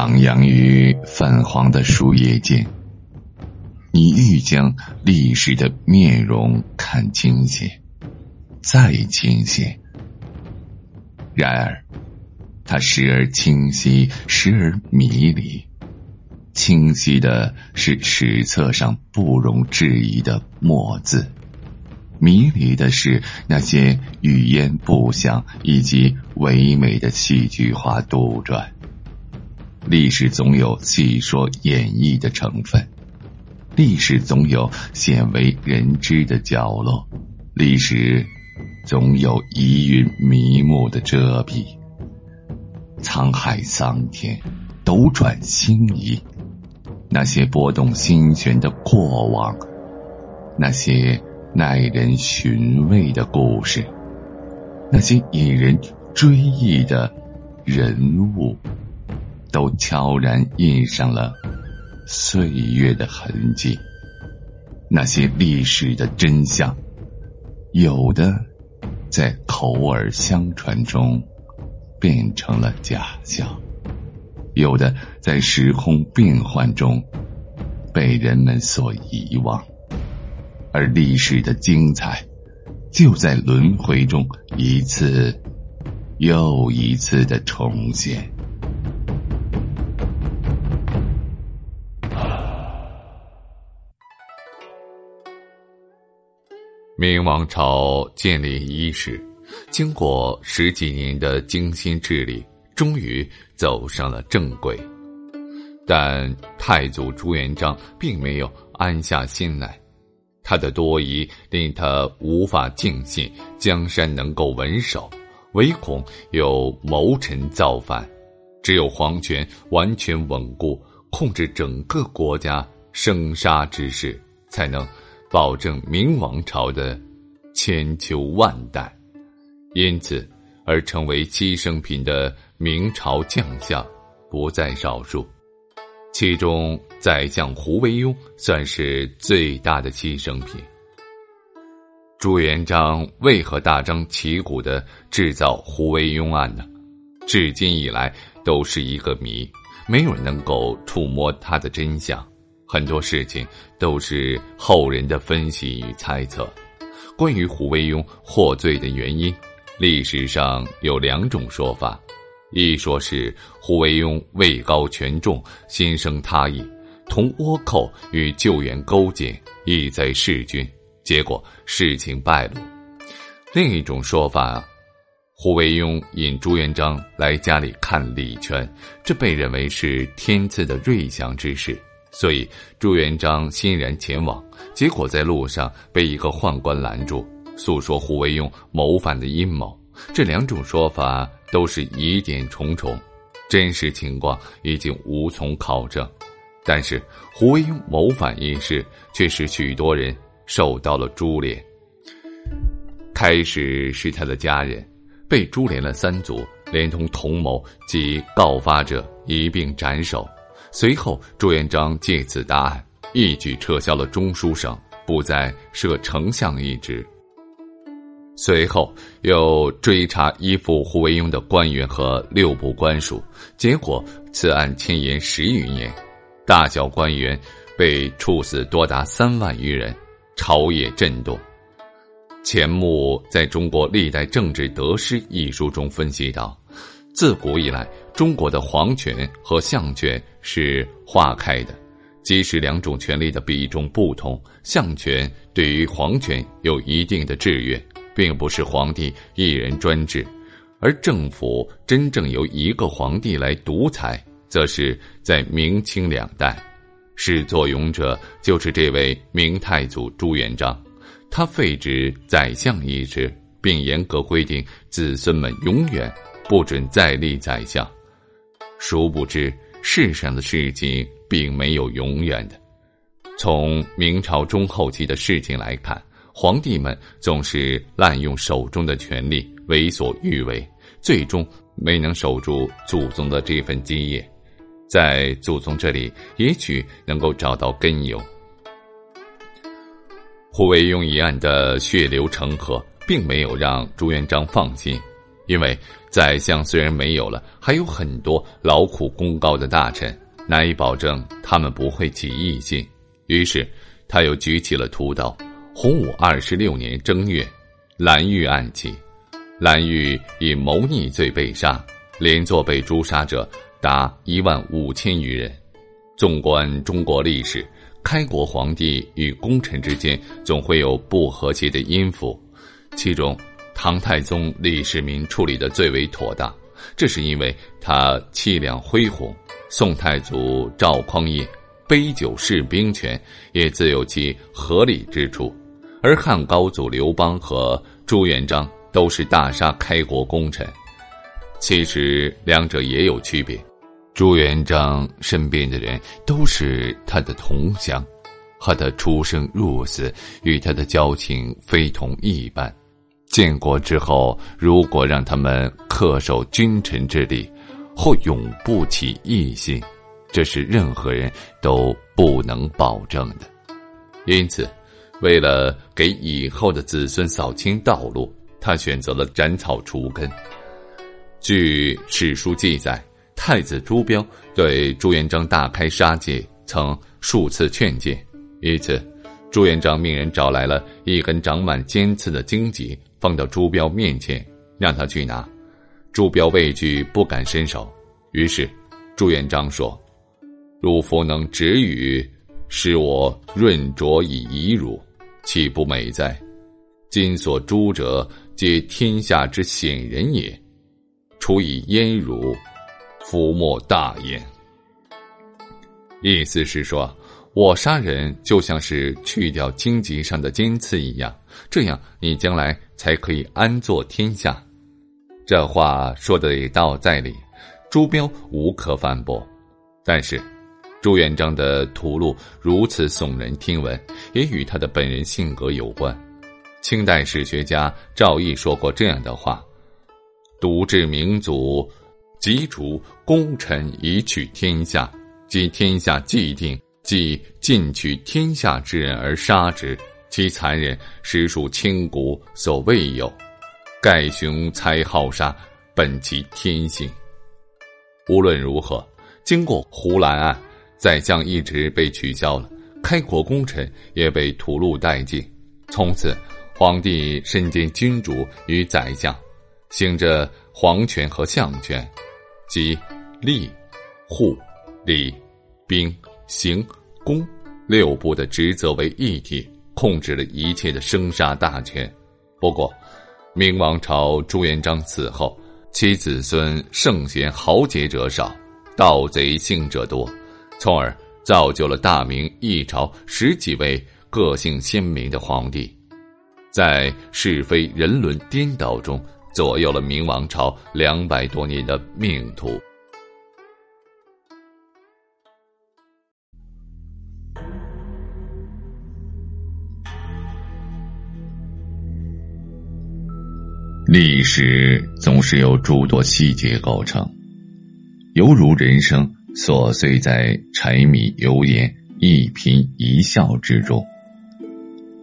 徜徉于泛黄的树叶间，你欲将历史的面容看清些，再清些。然而，它时而清晰，时而迷离。清晰的是史册上不容置疑的墨字，迷离的是那些语言不详以及唯美的戏剧化杜撰。历史总有戏说演绎的成分，历史总有鲜为人知的角落，历史总有疑云迷雾的遮蔽。沧海桑田，斗转星移，那些波动心弦的过往，那些耐人寻味的故事，那些引人追忆的人物。都悄然印上了岁月的痕迹。那些历史的真相，有的在口耳相传中变成了假象，有的在时空变幻中被人们所遗忘，而历史的精彩就在轮回中一次又一次的重现。明王朝建立伊始，经过十几年的精心治理，终于走上了正轨。但太祖朱元璋并没有安下心来，他的多疑令他无法尽信江山能够稳守，唯恐有谋臣造反。只有皇权完全稳固，控制整个国家生杀之势，才能。保证明王朝的千秋万代，因此而成为牺牲品的明朝将相不在少数。其中，宰相胡惟庸算是最大的牺牲品。朱元璋为何大张旗鼓的制造胡惟庸案呢？至今以来都是一个谜，没有人能够触摸他的真相。很多事情都是后人的分析与猜测。关于胡惟庸获罪的原因，历史上有两种说法：一说是胡惟庸位高权重，心生他意，同倭寇与救援勾结，意在弑君，结果事情败露；另一种说法，胡惟庸引朱元璋来家里看礼泉，这被认为是天赐的瑞祥之事。所以朱元璋欣然前往，结果在路上被一个宦官拦住，诉说胡惟庸谋反的阴谋。这两种说法都是疑点重重，真实情况已经无从考证。但是胡惟庸谋反一事却使许多人受到了株连。开始是他的家人被株连了三族，连同同谋及告发者一并斩首。随后，朱元璋借此大案，一举撤销了中书省，不再设丞相一职。随后又追查依附胡惟庸的官员和六部官署，结果此案牵延十余年，大小官员被处死多达三万余人，朝野震动。钱穆在中国历代政治得失一书中分析道：自古以来。中国的皇权和相权是划开的，即使两种权力的比重不同，相权对于皇权有一定的制约，并不是皇帝一人专制；而政府真正由一个皇帝来独裁，则是在明清两代，始作俑者就是这位明太祖朱元璋，他废止宰相一职，并严格规定子孙们永远不准再立宰相。殊不知，世上的事情并没有永远的。从明朝中后期的事情来看，皇帝们总是滥用手中的权力，为所欲为，最终没能守住祖宗的这份基业。在祖宗这里，也许能够找到根由。胡惟庸一案的血流成河，并没有让朱元璋放心。因为宰相虽然没有了，还有很多劳苦功高的大臣，难以保证他们不会起异心。于是，他又举起了屠刀。洪武二十六年正月，蓝玉案起，蓝玉以谋逆罪被杀，连坐被诛杀者达一万五千余人。纵观中国历史，开国皇帝与功臣之间总会有不和谐的音符，其中。唐太宗李世民处理的最为妥当，这是因为他气量恢宏；宋太祖赵匡胤杯酒释兵权，也自有其合理之处。而汉高祖刘邦和朱元璋都是大杀开国功臣，其实两者也有区别。朱元璋身边的人都是他的同乡，和他出生入死，与他的交情非同一般。建国之后，如果让他们恪守君臣之礼，或永不起异心，这是任何人都不能保证的。因此，为了给以后的子孙扫清道路，他选择了斩草除根。据史书记载，太子朱标对朱元璋大开杀戒，曾数次劝谏。一次，朱元璋命人找来了一根长满尖刺的荆棘。放到朱标面前，让他去拿。朱标畏惧，不敢伸手。于是，朱元璋说：“汝弗能止语，使我润浊以怡汝，岂不美哉？今所诛者，皆天下之显人也。除以阉汝，夫莫大焉。”意思是说。我杀人就像是去掉荆棘上的尖刺一样，这样你将来才可以安坐天下。这话说的也道在理，朱标无可反驳。但是，朱元璋的屠戮如此耸人听闻，也与他的本人性格有关。清代史学家赵翼说过这样的话：“独治民族，即除功臣以取天下，即天下既定。”即尽取天下之人而杀之，其残忍实属千古所未有。盖雄才好杀，本其天性。无论如何，经过胡兰案，宰相一职被取消了，开国功臣也被屠戮殆尽。从此，皇帝身兼君主与宰相，行着皇权和相权，即吏、户、礼、兵。行、宫六部的职责为一体，控制了一切的生杀大权。不过，明王朝朱元璋死后，其子孙圣贤豪杰者少，盗贼性者多，从而造就了大明一朝十几位个性鲜明的皇帝，在是非人伦颠倒中，左右了明王朝两百多年的命途。历史总是由诸多细节构成，犹如人生琐碎在柴米油盐一颦一笑之中。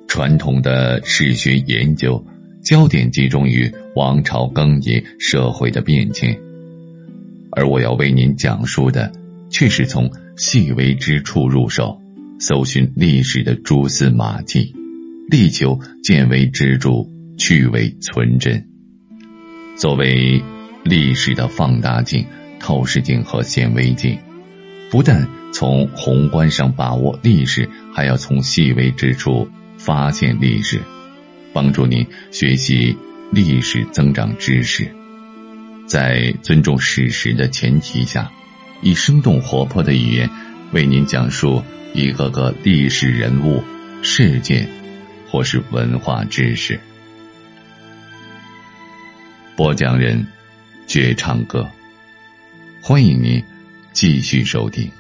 传统的史学研究焦点集中于王朝更迭、社会的变迁，而我要为您讲述的却是从细微之处入手，搜寻历史的蛛丝马迹，力求见微知著，去伪存真。作为历史的放大镜、透视镜和显微镜，不但从宏观上把握历史，还要从细微之处发现历史，帮助您学习历史、增长知识。在尊重史实的前提下，以生动活泼的语言为您讲述一个个历史人物、事件或是文化知识。播讲人，绝唱歌，欢迎您继续收听。